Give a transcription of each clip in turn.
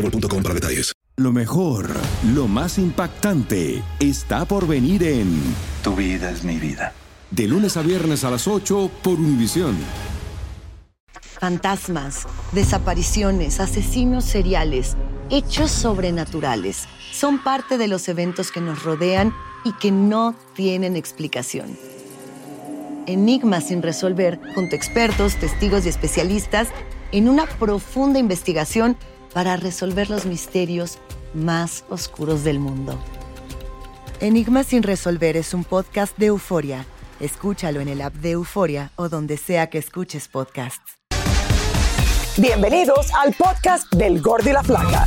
boostmobile.com para detalles. Lo mejor, lo más impactante, está por venir en Tu vida es mi vida. De lunes a viernes a las 8 por Univisión. Fantasmas, desapariciones, asesinos seriales, hechos sobrenaturales son parte de los eventos que nos rodean y que no tienen explicación. Enigmas sin resolver, junto a expertos, testigos y especialistas, en una profunda investigación para resolver los misterios más oscuros del mundo. Enigmas sin resolver es un podcast de euforia. Escúchalo en el app de Euforia o donde sea que escuches podcasts. Bienvenidos al podcast del Gordi y la Flaca.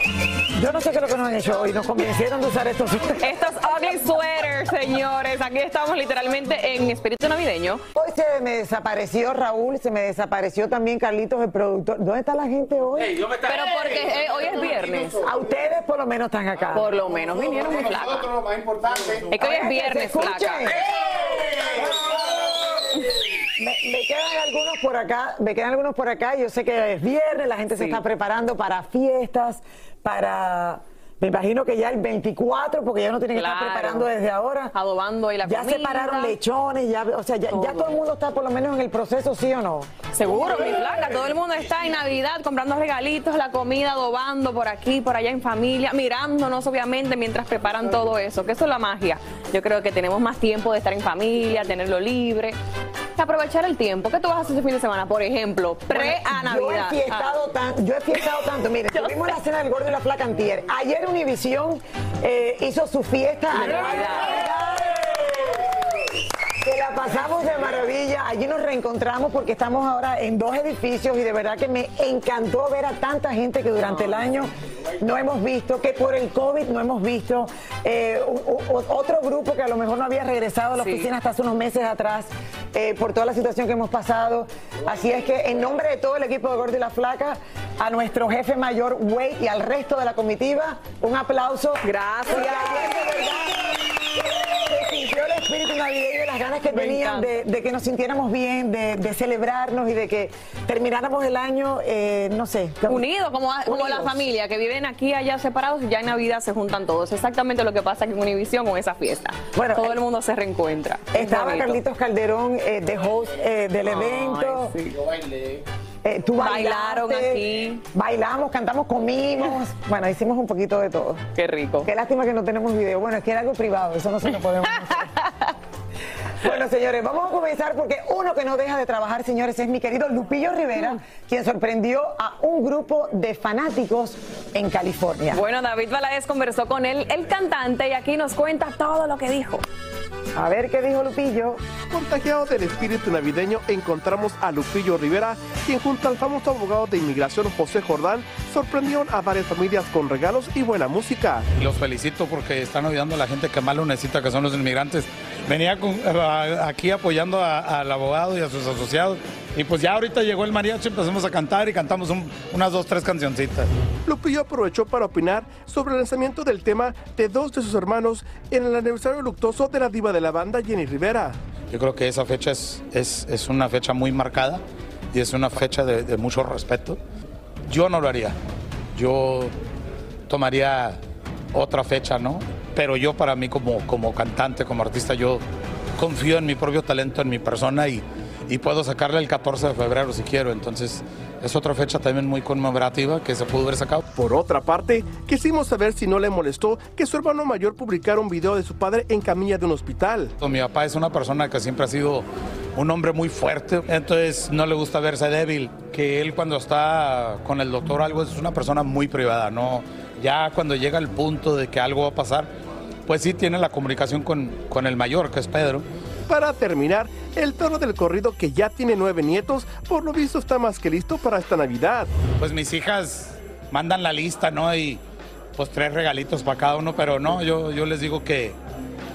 Yo no sé qué es lo que nos han hecho hoy. Nos convencieron de usar estos. Estos ugly sweaters, señores. Aquí estamos literalmente en espíritu navideño. Hoy se me desapareció Raúl, se me desapareció también Carlitos, el productor. ¿Dónde está la gente hoy? Pero porque eh, hoy es viernes. A ustedes por lo menos están acá. Por lo menos vinieron muy flacas. Es que hoy es viernes, flaca. Me, me quedan algunos por acá, me quedan algunos por acá. Yo sé que es viernes, la gente se está preparando para fiestas, para. Me imagino que ya el 24, porque ya no tienen que estar preparando desde ahora. Adobando ahí la Ya comida. separaron lechones, ya, o sea, ya, ya Todo. el mundo está por lo menos en el proceso, ¿sí o no? Seguro, mi flaca. Todo el mundo está en Navidad comprando regalitos, la comida, adobando por aquí, por allá en familia, mirándonos obviamente mientras preparan todo eso, que eso es la magia. Yo creo que tenemos más tiempo de estar en familia, tenerlo libre, y aprovechar el tiempo. ¿Qué tú vas a hacer este fin de semana? Por ejemplo, pre a Yo he Navidad. fiestado, tan- yo he fiestado tanto. Mire, tuvimos la cena del gordo y la flaca antier. Ayer Univisión eh, hizo su fiesta. Navidad. Que la pasamos de maravilla. Allí nos reencontramos porque estamos ahora en dos edificios y de verdad que me encantó ver a tanta gente que durante el año no hemos visto, que por el COVID no hemos visto. Eh, otro grupo que a lo mejor no había regresado a la Sí. oficina hasta hace unos meses atrás eh, por toda la situación que hemos pasado. Así es que en nombre de todo el equipo de Gordo y la Flaca, a nuestro jefe mayor Wade y al resto de la comitiva, un aplauso. Gracias. Porque ayer de verdad se sintió el espíritu navideño y las ganas que Me tenían de, de que nos sintiéramos bien, de, de celebrarnos y de que termináramos el año, eh, no sé. Unidos, como, como la familia, que viven aquí allá separados y ya en Navidad se juntan todos. Exactamente lo que pasa aquí en Univisión con esa fiesta. Bueno, Todo eh, el mundo se reencuentra. Es Estaba. Carlitos Calderón eh, de host eh, del evento. sí. Eh, tú Bailaron bailaste, aquí. Bailamos, cantamos, comimos. Bueno, hicimos un poquito de todo. Qué rico. Qué lástima que no tenemos video. Bueno, es que era algo privado, eso no se lo podemos hacer. Bueno, señores, vamos a comenzar porque uno que no deja de trabajar, señores, es mi querido Lupillo Rivera, quien sorprendió a un grupo de fanáticos en California. Bueno, David Valadez conversó con él, el cantante, y aquí nos cuenta todo lo que dijo. A ver qué dijo Lupillo. Contagiado del espíritu navideño, encontramos a Lupillo Rivera, quien junto al famoso abogado de inmigración José Jordán sorprendieron a varias familias con regalos y buena música. Los felicito porque están ayudando a la gente que más lo necesita, que son los inmigrantes. Venía con- a- aquí apoyando al abogado y a sus asociados Y pues ya ahorita llegó el mariachi, empezamos a cantar y cantamos un- unas dos, tres cancioncitas. Lupillo aprovechó para opinar sobre el lanzamiento del tema de dos de sus hermanos en el aniversario luctuoso de la diva de la banda, Jenny Rivera. Yo creo que esa fecha es, es, es una fecha muy marcada y es una fecha de, de mucho respeto. Yo no lo haría. Yo tomaría otra fecha, ¿no? Pero yo para mí como, como cantante, como artista, yo confío en mi propio talento, en mi persona y, y puedo sacarle el 14 de febrero si quiero. Entonces es otra fecha también muy conmemorativa que se pudo haber sacado. Por otra parte, quisimos saber si no le molestó que su hermano mayor publicara un video de su padre en camilla de un hospital. Mi papá es una persona que siempre ha sido un hombre muy fuerte, entonces no le gusta verse débil. Que él cuando está con el doctor algo es una persona muy privada, ¿no? Ya cuando llega el punto de que algo va a pasar, pues sí tiene la comunicación con, con el mayor, que es Pedro. Para terminar, el toro del corrido que ya tiene nueve nietos, por lo visto está más que listo para esta Navidad. Pues mis hijas mandan la lista, ¿no? Y pues tres regalitos para cada uno, pero no, yo, yo les digo que...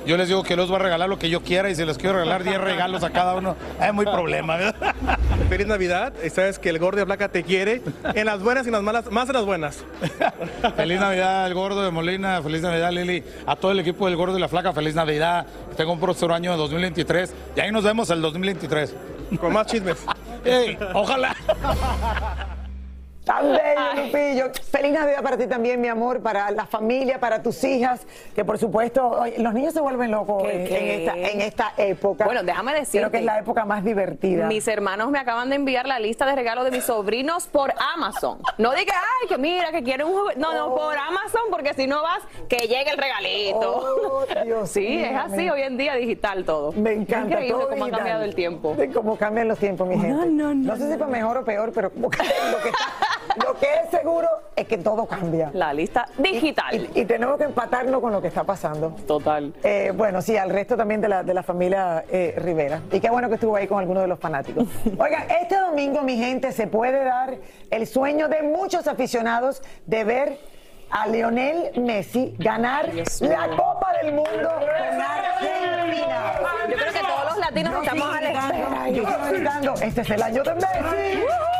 Yo les digo que les voy a regalar lo que yo quiera y si les quiero regalar 10 regalos a cada uno, es muy problema, ¿verdad? Feliz Navidad, y sabes que el gordo de placa te quiere, en las buenas y en las malas, más en las buenas. Feliz Navidad al Gordo de Molina, feliz Navidad Lili, a todo el equipo del Gordo y la Flaca, feliz Navidad. Tengo un próximo año de 2023 y ahí nos vemos el 2023. Con más chismes. Ey, ojalá. Tan bello, Lupillo. Feliz Navidad para ti también, mi amor, para la familia, para tus hijas, que por supuesto, los niños se vuelven locos ¿Qué, en, qué? en esta, en esta época. Bueno, déjame decirte. Creo que es la época más divertida. Mis hermanos me acaban de enviar la lista de regalos de mis sobrinos por Amazon. No diga, ay, que mira, que quieren un juguete. No, no, por Amazon, porque si no vas, que llegue el regalito. Oh, Dios sí, mío, es así me- hoy en día digital todo. Me encanta Increíble todo cómo ha cambiado el tiempo. De cómo cambian los tiempos, mi gente. No, sé si para mejor o peor, pero como que lo, que está- lo que es seguro es que todo cambia. La lista digital. Y, y tenemos que empatarnos con lo que está pasando. Total. Eh, bueno, sí, al resto también de la, de la familia eh, Rivera. Y qué bueno que estuvo ahí con algunos de los fanáticos. Oigan, este domingo, mi gente, se puede dar el sueño de muchos aficionados de ver a Lionel Messi ganar la Copa del Mundo con Argentina. Yo creo que todos los latinos estamos a la espera. yo estoy gritando, este es el año de Messi.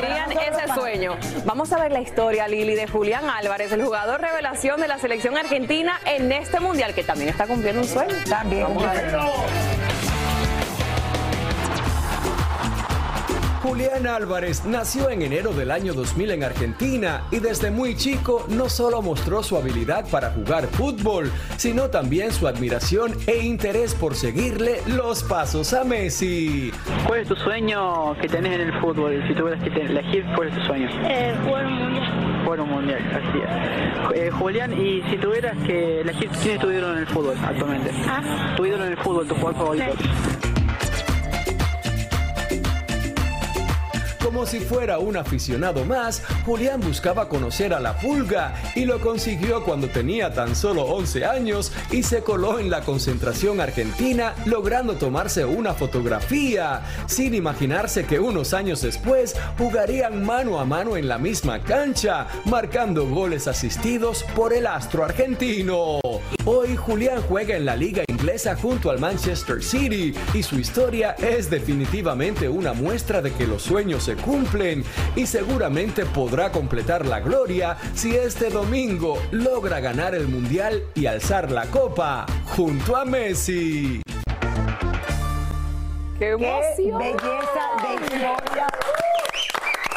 Cumplirían ese sueño. Vamos a ver la historia, Lili, de Julián Álvarez, el jugador revelación de la selección argentina en este mundial, que también está cumpliendo un sueño. También. Vamos a ver. Julián Álvarez nació en enero del año 2000 en Argentina y desde muy chico no solo mostró su habilidad para jugar fútbol, sino también su admiración e interés por seguirle los pasos a Messi. ¿Cuál es tu sueño que tenés en el fútbol? Si tuvieras que elegir, ¿cuál es tu sueño? Eh, jugar un mundial. Jugar un mundial, así es. Eh, Julián, y si tuvieras que elegir, ¿quién es tu ídolo en el fútbol actualmente? Ah. Tu ídolo en el fútbol, tu jugador favorito. Como si fuera un aficionado más, Julián buscaba conocer a la pulga y lo consiguió cuando tenía tan solo 11 años y se coló en la concentración argentina logrando tomarse una fotografía, sin imaginarse que unos años después jugarían mano a mano en la misma cancha, marcando goles asistidos por el astro argentino. Hoy Julián juega en la liga inglesa junto al Manchester City y su historia es definitivamente una muestra de que los sueños se cumplen y seguramente podrá completar la gloria si este domingo logra ganar el mundial y alzar la copa junto a Messi. ¡Qué emoción! belleza de historia.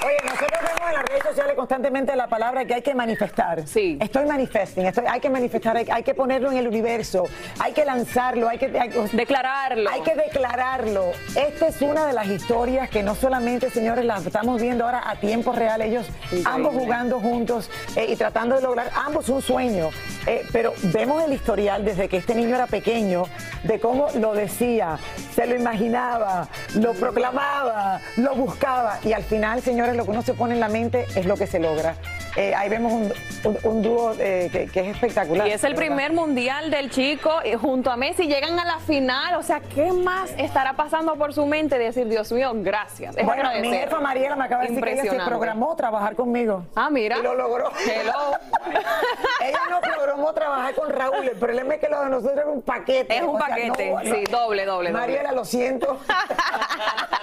Oye, nosotros vemos en las redes sociales constantemente la palabra que hay que manifestar. Sí. Estoy manifesting, estoy, hay que manifestar, hay, hay que ponerlo en el universo, hay que lanzarlo, hay que... declararlo. Hay que declararlo. Esta es una de las historias que no solamente, señores, las estamos viendo ahora a tiempo real, ellos ambos jugando juntos eh, y tratando de lograr ambos un sueño. Eh, pero vemos el historial desde que este niño era pequeño, de cómo lo decía, se lo imaginaba, lo proclamaba, lo buscaba y al final, señores, lo que uno se pone en la mente es lo que se logra. Eh, ahí vemos un, un- un dúo eh, que, que es espectacular. Y es el verdad. primer mundial del chico y junto a Messi llegan a la final. O sea, ¿qué más estará pasando por su mente? Decir, Dios mío, gracias. Es Bueno, mi jefa Mariela me acaba de decir que ella se programó trabajar conmigo. Ah, mira. Y lo logró. Ella no programó trabajar con Raúl. El problema es que lo de nosotros es un paquete. Es un O paquete, no. sí, doble, doble, doble. Mariela, lo siento.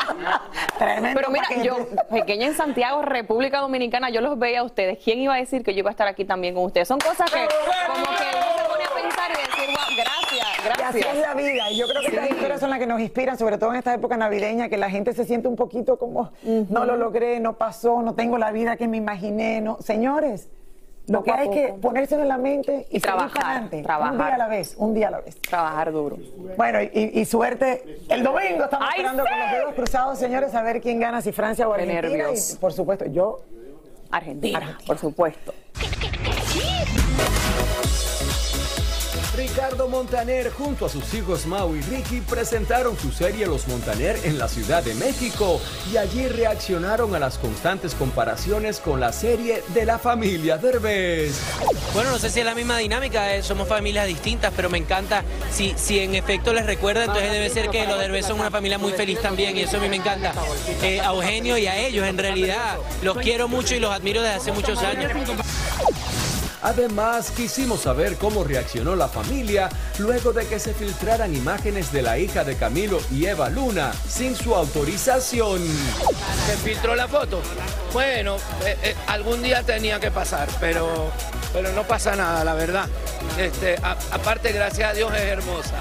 Tremendo Pero mira, paquete. yo, pequeña en Santiago, República Dominicana, yo los veía a ustedes. ¿Quién iba a decir que yo iba a estar aquí también con ustedes? Son cosas que como que uno se pone a pensar y decir, wow, gracias, Y así gracias. es la vida. Y yo creo que estas Sí. historias son las que nos inspiran, sobre todo en esta época navideña, que la gente se siente un poquito como, no lo logré, no pasó, no tengo la vida que me imaginé. No. Señores, lo que hay es que ponérselo en la mente y, trabajar, adelante. trabajar. Un día a la vez, un día a la vez. Trabajar duro. Bueno, y, y suerte. El domingo estamos ¡Ay, esperando con los dedos cruzados, señores, a ver quién gana, si Francia o Argentina. nervios. Y por supuesto, yo Argentina, por supuesto. Ricardo Montaner junto a sus hijos Mau y Ricky presentaron su serie Los Montaner en la Ciudad de México y allí reaccionaron a las constantes comparaciones con la serie de la familia Derbez. Bueno, no sé si es la misma dinámica, eh, somos familias distintas, pero me encanta. Si, si en efecto les recuerda, entonces debe ser que los Derbez son una familia muy feliz también, y eso a mí me encanta. Eh, a Eugenio y a ellos, en realidad, los quiero mucho y los admiro desde hace muchos años. Además, quisimos saber cómo reaccionó la familia luego de que se filtraran imágenes de la hija de Camilo y Eva Luna sin su autorización. Se filtró la foto. Bueno, eh, eh, algún día tenía que pasar, pero, pero no pasa nada, la verdad. Este, aparte, gracias a Dios es hermosa.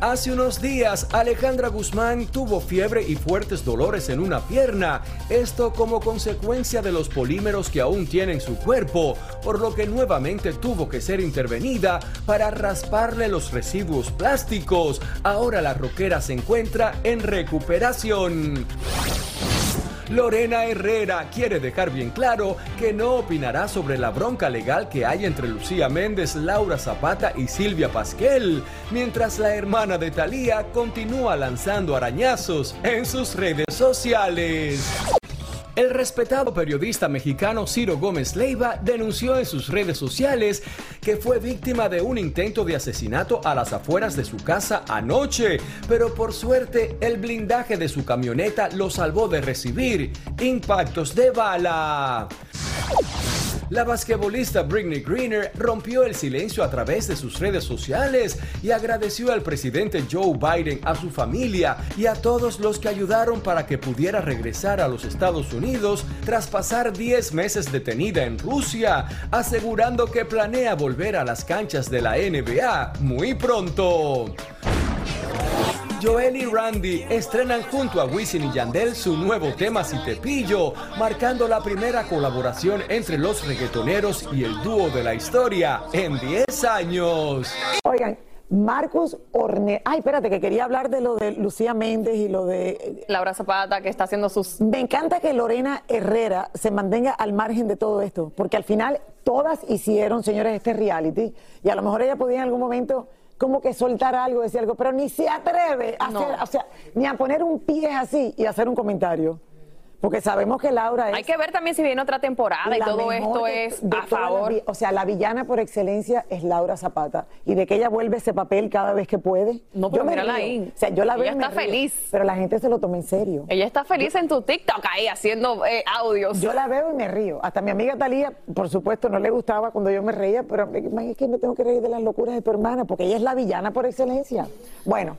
Hace unos días, Alejandra Guzmán tuvo fiebre y fuertes dolores en una pierna, esto como consecuencia de los polímeros que aún tiene en su cuerpo, por lo que nuevamente tuvo que ser intervenida para rasparle los residuos plásticos. Ahora la roquera se encuentra en recuperación. Lorena Herrera quiere dejar bien claro que no opinará sobre la bronca legal que hay entre Lucía Méndez, Laura Zapata y Silvia Pasquel, mientras la hermana de Thalía continúa lanzando arañazos en sus redes sociales. El respetado periodista mexicano Ciro Gómez Leiva denunció en sus redes sociales que fue víctima de un intento de asesinato a las afueras de su casa anoche, pero por suerte el blindaje de su camioneta lo salvó de recibir impactos de bala. La basquetbolista Britney Greener rompió el silencio a través de sus redes sociales y agradeció al presidente Joe Biden, a su familia y a todos los que ayudaron para que pudiera regresar a los Estados Unidos tras pasar 10 meses detenida en Rusia, asegurando que planea volver a las canchas de la NBA muy pronto. Joel y Randy estrenan junto a Wisin y Yandel su nuevo tema Si te pillo, marcando la primera colaboración entre los reggaetoneros y el dúo de la historia en 10 años. Oigan, Marcos Orne. Ay, espérate, que quería hablar de lo de Lucía Méndez y lo de. Laura Zapata, que está haciendo sus. Me encanta que Lorena Herrera se mantenga al margen de todo esto, porque al final todas hicieron, señores, este reality, y a lo mejor ella podía en algún momento como que soltar algo, decir algo, pero ni se atreve a No. hacer, o sea, ni a poner un pie así y hacer un comentario. Porque sabemos que Laura es. Hay que ver también si viene otra temporada y la todo esto de- es de a favor. vi- o sea, la villana por excelencia es Laura Zapata. Y de que ella vuelve ese papel cada vez que puede. No, pero Yo me mírala río. ahí. O sea, yo la veo Ella me está río. feliz. Pero la gente se lo toma en serio. Ella está feliz en tu TikTok ahí haciendo eh, audios. Yo la veo y me río. Hasta mi amiga Talía, por supuesto, no le gustaba cuando yo me reía, pero es que me tengo que reír de las locuras de tu hermana, porque ella es la villana por excelencia. Bueno.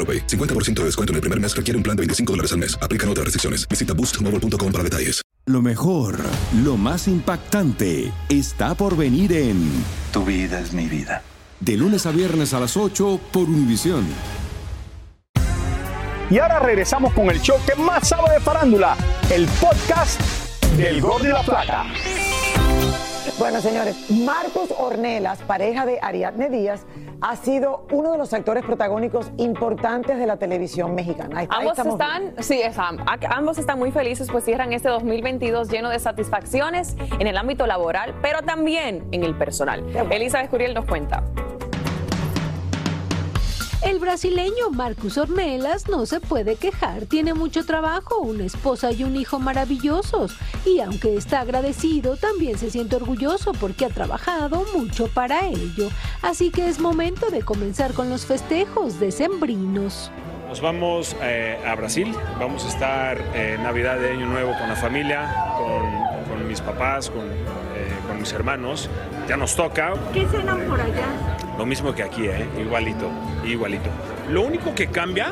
AroPay. 50% de descuento en el primer mes requiere un plan de 25 dólares al mes. Aplican otras restricciones. Visita boostmobile.com para detalles. Lo mejor, lo más impactante, está por venir en Tu vida es mi vida. De lunes a viernes a las 8 por Univisión. Y ahora regresamos con el show que más sabe de farándula, el podcast del Gol de la Plata. Bueno, señores, Marcos Ornelas, pareja de Ariadne Díaz, ha sido uno de los actores protagónicos importantes de la televisión mexicana. Está, Ambos están, sí, es, ambos están muy felices, pues cierran este 2022 lleno de satisfacciones en el ámbito laboral, pero también en el personal. Elizabeth Curiel nos cuenta. El brasileño Marcus Ornelas no se puede quejar, tiene mucho trabajo, una esposa y un hijo maravillosos. Y aunque está agradecido, también se siente orgulloso porque ha trabajado mucho para ello. Así que es momento de comenzar con los festejos decembrinos. Nos vamos eh, a Brasil, vamos a estar eh, Navidad de Año Nuevo con la familia, con, con mis papás, con, eh, con mis hermanos. Ya nos toca, ¿Qué cenan por allá? Lo mismo que aquí, eh, igualito, igualito. Lo único que cambia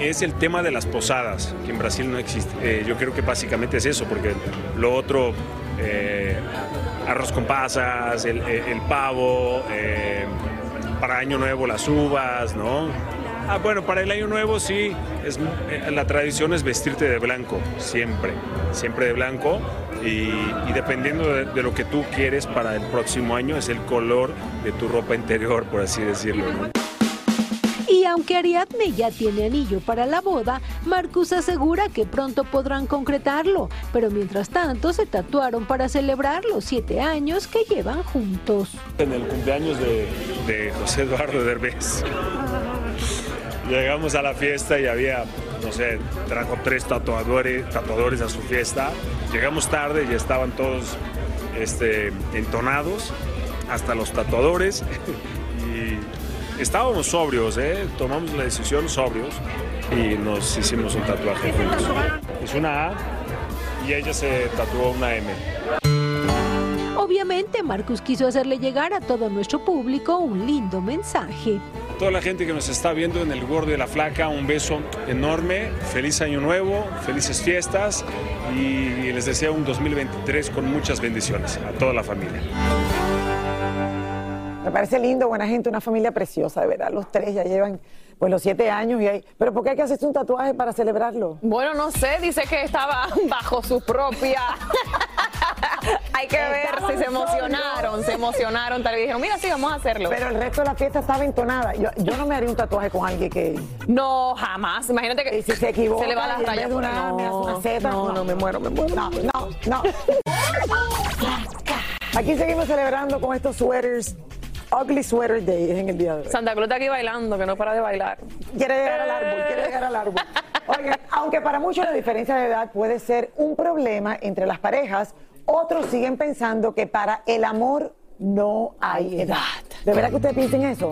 es el tema de las posadas, que en Brasil no existe. Eh, yo creo que básicamente es eso, porque lo otro, eh, arroz con pasas, el, pavo, para Año Nuevo las uvas, ¿no? Ah, bueno, para el Año Nuevo sí, es, eh, la tradición es vestirte de blanco, siempre, siempre de blanco. Y, y dependiendo de, de lo que tú quieres para el próximo año, es el color de tu ropa interior, por así decirlo. ¿no? Y aunque Ariadne ya tiene anillo para la boda, Marcus asegura que pronto podrán concretarlo. Pero mientras tanto se tatuaron para celebrar los siete años que llevan juntos. En el cumpleaños de, de José Eduardo Derbez. Llegamos a la fiesta y había, no sé, trajo tres tatuadores, tatuadores a su fiesta. Llegamos tarde y estaban todos este, entonados, hasta los tatuadores. Estábamos sobrios, ¿eh? tomamos la decisión sobrios y nos hicimos un tatuaje juntos. Es una A y ella se tatuó una M. Obviamente, Marcus quiso hacerle llegar a todo nuestro público un lindo mensaje. A toda la gente que nos está viendo en el Gordo y la Flaca, un beso enorme, feliz año nuevo, felices fiestas y les deseo un 2023 con muchas bendiciones a toda la familia. Me parece lindo, buena gente, una familia preciosa, de verdad. Los tres ya llevan pues los siete años y hay. Pero ¿por qué hay que hacerse un tatuaje para celebrarlo? Bueno, no sé, dice que estaba bajo su propia. Hay que ver si se emocionaron, se emocionaron, tal vez dijeron, mira, sí, vamos a hacerlo. Pero el resto de la fiesta estaba entonada. Yo, yo no me haría un tatuaje con alguien que. No, jamás. Imagínate que Y si se equivoca, se le va la raya por una hace una no, Z. no, no, me muero, me muero. No, no, no. Aquí seguimos celebrando con estos sweaters. Ugly Sweater Day es en el día de hoy. Santa Cruz está aquí bailando, que no para de bailar. Quiere llegar al árbol, quiere llegar al árbol. Oigan, aunque para muchos la diferencia de edad puede ser un problema entre las parejas, otros siguen pensando que para el amor no hay edad. ¿De verdad que ustedes piensen eso?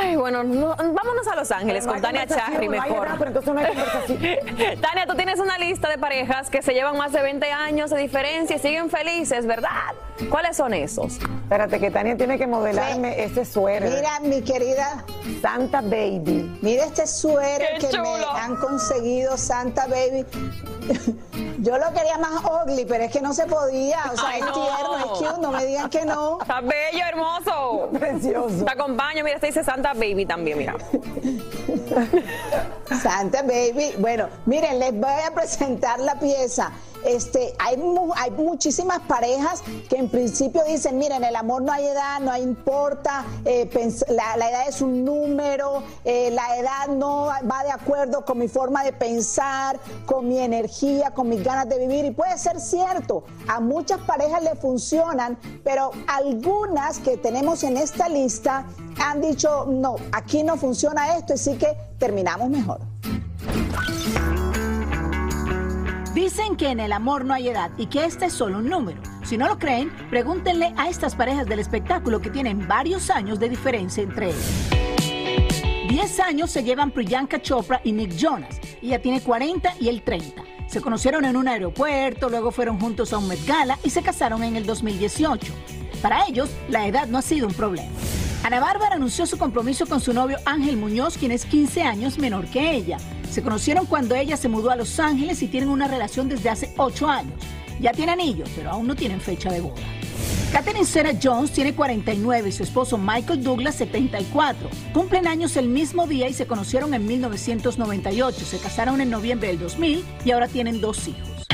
Ay, bueno, no- vámonos a Los Ángeles no con Tania no hay mejor. edad, pero entonces no hay conversación. Tania, tú tienes una lista de parejas que se llevan más de 20 años de diferencia y siguen felices, ¿verdad? ¿Cuáles son esos? Espérate, que Tania tiene que modelarme ese suéter. Mira, mi querida Santa Baby. Mira este suéter ¡Qué que me han conseguido, Santa Baby. Yo lo quería más ugly, pero es que no se podía. O sea, Ay, es no. tierno, es cute, no me digan que no. Está bello, hermoso. Precioso. Te acompaño, mira, este dice Santa Baby también, mira. Santa Baby. Bueno, miren, les voy a presentar la pieza. Este, hay, mu- hay muchísimas parejas que principio dicen, miren, el amor no hay edad, no importa, eh, la, edad es un número, eh, la edad no va de acuerdo con mi forma de pensar, con mi energía, con mis ganas de vivir. Y puede ser cierto, a muchas parejas le funcionan, pero algunas que tenemos en esta lista han dicho, no, aquí no funciona esto, así que terminamos mejor. Dicen que en el amor no hay edad y que este es solo un número. Si no lo creen, pregúntenle a estas parejas del espectáculo que tienen varios años de diferencia entre ellos. Diez años se llevan Priyanka Chopra y Nick Jonas. Ella tiene 40 y él 30. Se conocieron en un aeropuerto, luego fueron juntos a un Met Gala y se casaron en el 2018. Para ellos, la edad no ha sido un problema. Ana Bárbara anunció su compromiso con su novio Ángel Muñoz, quien es 15 años menor que ella. Se conocieron cuando ella se mudó a Los Ángeles y tienen una relación desde hace 8 años. Ya tiene anillos, pero aún no tienen fecha de boda. Catherine Sarah Jones tiene 49 y su esposo Michael Douglas 74. Cumplen años el mismo día y se conocieron en 1998. Se casaron en noviembre del 2000 y ahora tienen dos hijos.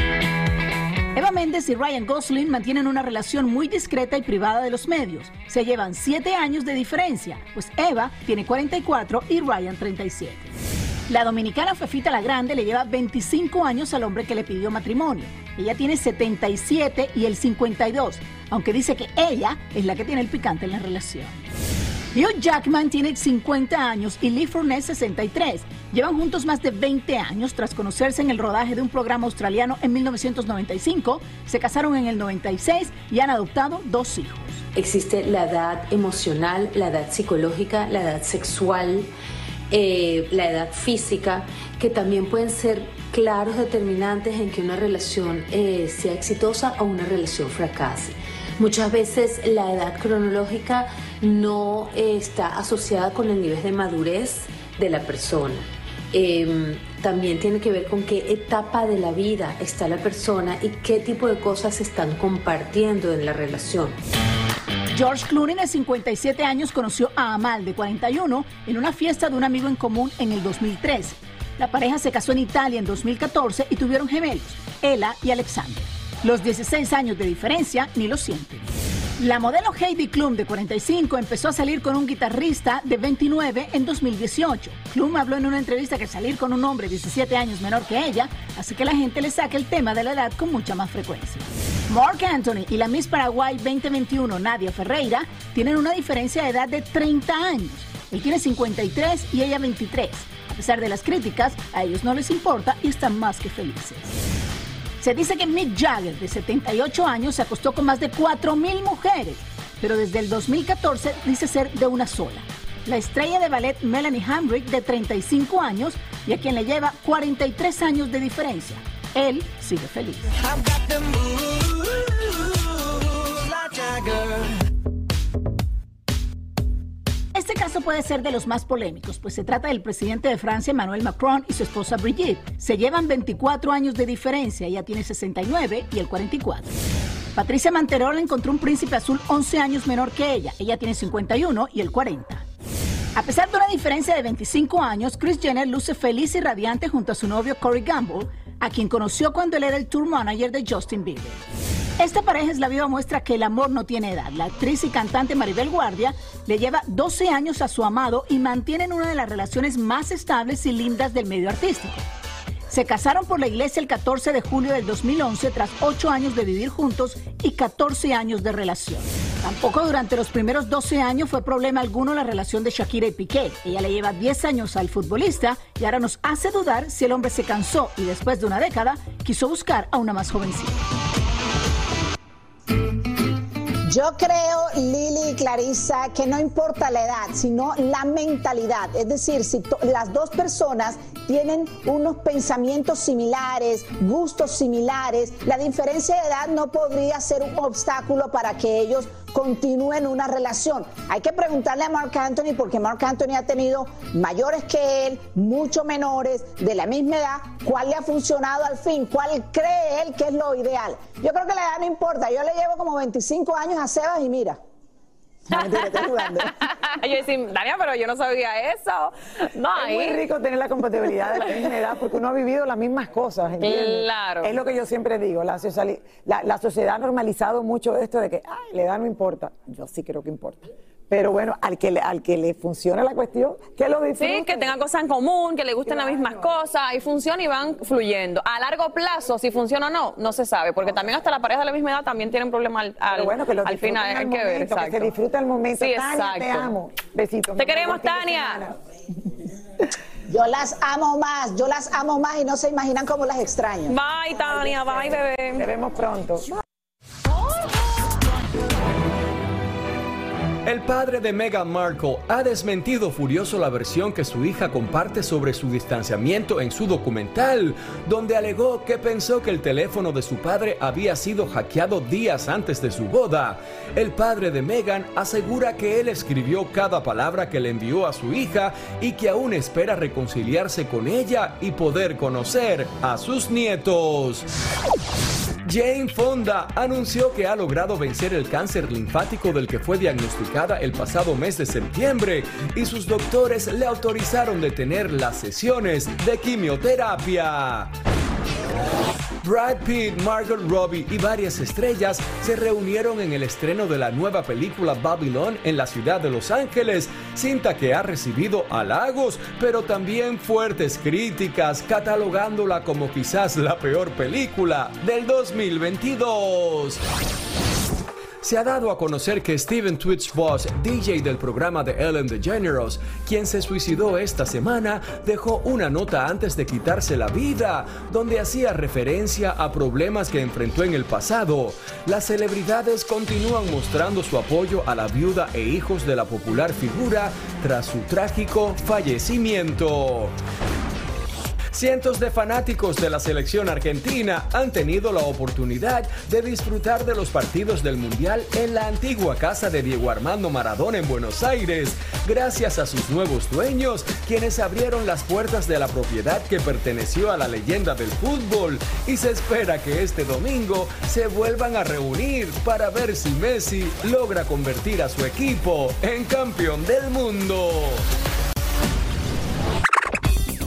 Eva Méndez y Ryan Gosling mantienen una relación muy discreta y privada de los medios. Se llevan 7 años de diferencia, pues Eva tiene 44 y Ryan 37. La dominicana Fefita la Grande le lleva 25 años al hombre que le pidió matrimonio. Ella tiene 77 y él 52, aunque dice que ella es la que tiene el picante en la relación. Hugh Jackman tiene 50 años y Lee Fournette 63. Llevan juntos más de 20 años tras conocerse en el rodaje de un programa australiano en 1995. Se casaron en el 96 y han adoptado dos hijos. Existe la edad emocional, la edad psicológica, la edad sexual, eh, la edad física, que también pueden ser claros determinantes en que una relación eh, sea exitosa o una relación fracase. Muchas veces la edad cronológica no eh, está asociada con el nivel de madurez de la persona. Em, también tiene que ver con qué etapa de la vida está la persona y qué tipo de cosas se están compartiendo en la relación. George Clooney, de 57 años, conoció a Amal, de 41, en una fiesta de un amigo en común en el 2003. La pareja se casó en Italia en 2014 y tuvieron gemelos, Ella y Alexander. Los 16 años de diferencia ni lo sienten. La modelo Heidi Klum, de 45, empezó a salir con un guitarrista de 29 en 2018. Klum habló en una entrevista que salir con un hombre 17 años menor que ella, así que la gente le saca el tema de la edad con mucha más frecuencia. Mark Anthony y la Miss Paraguay 2021, Nadia Ferreira, tienen una diferencia de edad de 30 años. Él tiene 53 y ella 23. A pesar de las críticas, a ellos no les importa y están más que felices. Se dice que Mick Jagger, de 78 años, se acostó con más de 4.000 mujeres, pero desde el 2014 dice ser de una sola. La estrella de ballet Melanie Hamrick, de 35 años, y a quien le lleva 43 años de diferencia. Él sigue feliz. Caso puede ser de los más polémicos, pues se trata del presidente de Francia, Emmanuel Macron, y su esposa Brigitte. Se llevan 24 años de diferencia, ella tiene 69 y él 44. Patricia Manterola encontró un príncipe azul 11 años menor que ella, ella tiene 51 y él 40. A pesar de una diferencia de 25 años, Chris Jenner luce feliz y radiante junto a su novio Corey Gamble, a quien conoció cuando él era el tour manager de Justin Bieber. Esta pareja es la viva muestra que el amor no tiene edad. La actriz y cantante Maribel Guardia le lleva 12 años a su amado y mantienen una de las relaciones más estables y lindas del medio artístico. Se casaron por la iglesia el 14 de julio del 2011 tras 8 años de vivir juntos y 14 años de relación. Tampoco durante los primeros 12 años fue problema alguno la relación de Shakira y Piqué. Ella le lleva 10 años al futbolista y ahora nos hace dudar si el hombre se cansó y después de una década quiso buscar a una más jovencita. Yo creo, Lili y Clarisa, que no importa la edad, sino la mentalidad. Es decir, si las dos personas tienen unos pensamientos similares, gustos similares, la diferencia de edad no podría ser un obstáculo para que ellos continúen una relación. Hay que preguntarle a Mark Anthony porque Mark Anthony ha tenido mayores que él, mucho menores, de la misma edad, cuál le ha funcionado al fin, cuál cree él que es lo ideal. Yo creo que la edad no importa, yo le llevo como 25 años a Sebas y mira. No, mentira, estoy jugando. yo decía, Dania, pero yo no sabía eso. No, Es muy rico tener la compatibilidad de la misma edad porque uno ha vivido las mismas cosas. ¿entiendes? Claro. Es lo que yo siempre digo. La, la, la sociedad ha normalizado mucho esto de que ay, la edad no importa. Yo sí creo que importa. Pero bueno, al que le, al que le funciona la cuestión, que lo disfrute. Sí, que tengan cosas en común, que le gusten las mismas cosas, y funciona y van fluyendo. A largo plazo, si funciona o no, no se sabe, porque también hasta la pareja de la misma edad también tienen problemas al, al, bueno, que lo al final, al hay que ver, momento, que se exacto. disfruta el momento. Sí, Tania, te exacto. amo. Besitos. Te queremos, Tania. Yo las amo más, yo las amo más y no se imaginan cómo las extraño. Bye, Tania, bye, bebé. Te vemos pronto. El padre de Meghan Markle ha desmentido furioso la versión que su hija comparte sobre su distanciamiento en su documental, donde alegó que pensó que el teléfono de su padre había sido hackeado días antes de su boda. El padre de Meghan asegura que él escribió cada palabra que le envió a su hija y que aún espera reconciliarse con ella y poder conocer a sus nietos. Jane Fonda anunció que ha logrado vencer el cáncer linfático del que fue diagnosticada el pasado mes de septiembre y sus doctores le autorizaron detener las sesiones de quimioterapia. Brad Pitt, Margot Robbie y varias estrellas se reunieron en el estreno de la nueva película Babylon en la ciudad de Los Ángeles, cinta que ha recibido halagos, pero también fuertes críticas, catalogándola como quizás la peor película del 2022. Se ha dado a conocer que Steven Twitch Boss, DJ del programa de Ellen DeGeneres, quien se suicidó esta semana, dejó una nota antes de quitarse la vida, donde hacía referencia a problemas que enfrentó en el pasado. Las celebridades continúan mostrando su apoyo a la viuda e hijos de la popular figura tras su trágico fallecimiento. Cientos de fanáticos de la selección argentina han tenido la oportunidad de disfrutar de los partidos del Mundial en la antigua casa de Diego Armando Maradona en Buenos Aires, gracias a sus nuevos dueños, quienes abrieron las puertas de la propiedad que perteneció a la leyenda del fútbol y se espera que este domingo se vuelvan a reunir para ver si Messi logra convertir a su equipo en campeón del mundo.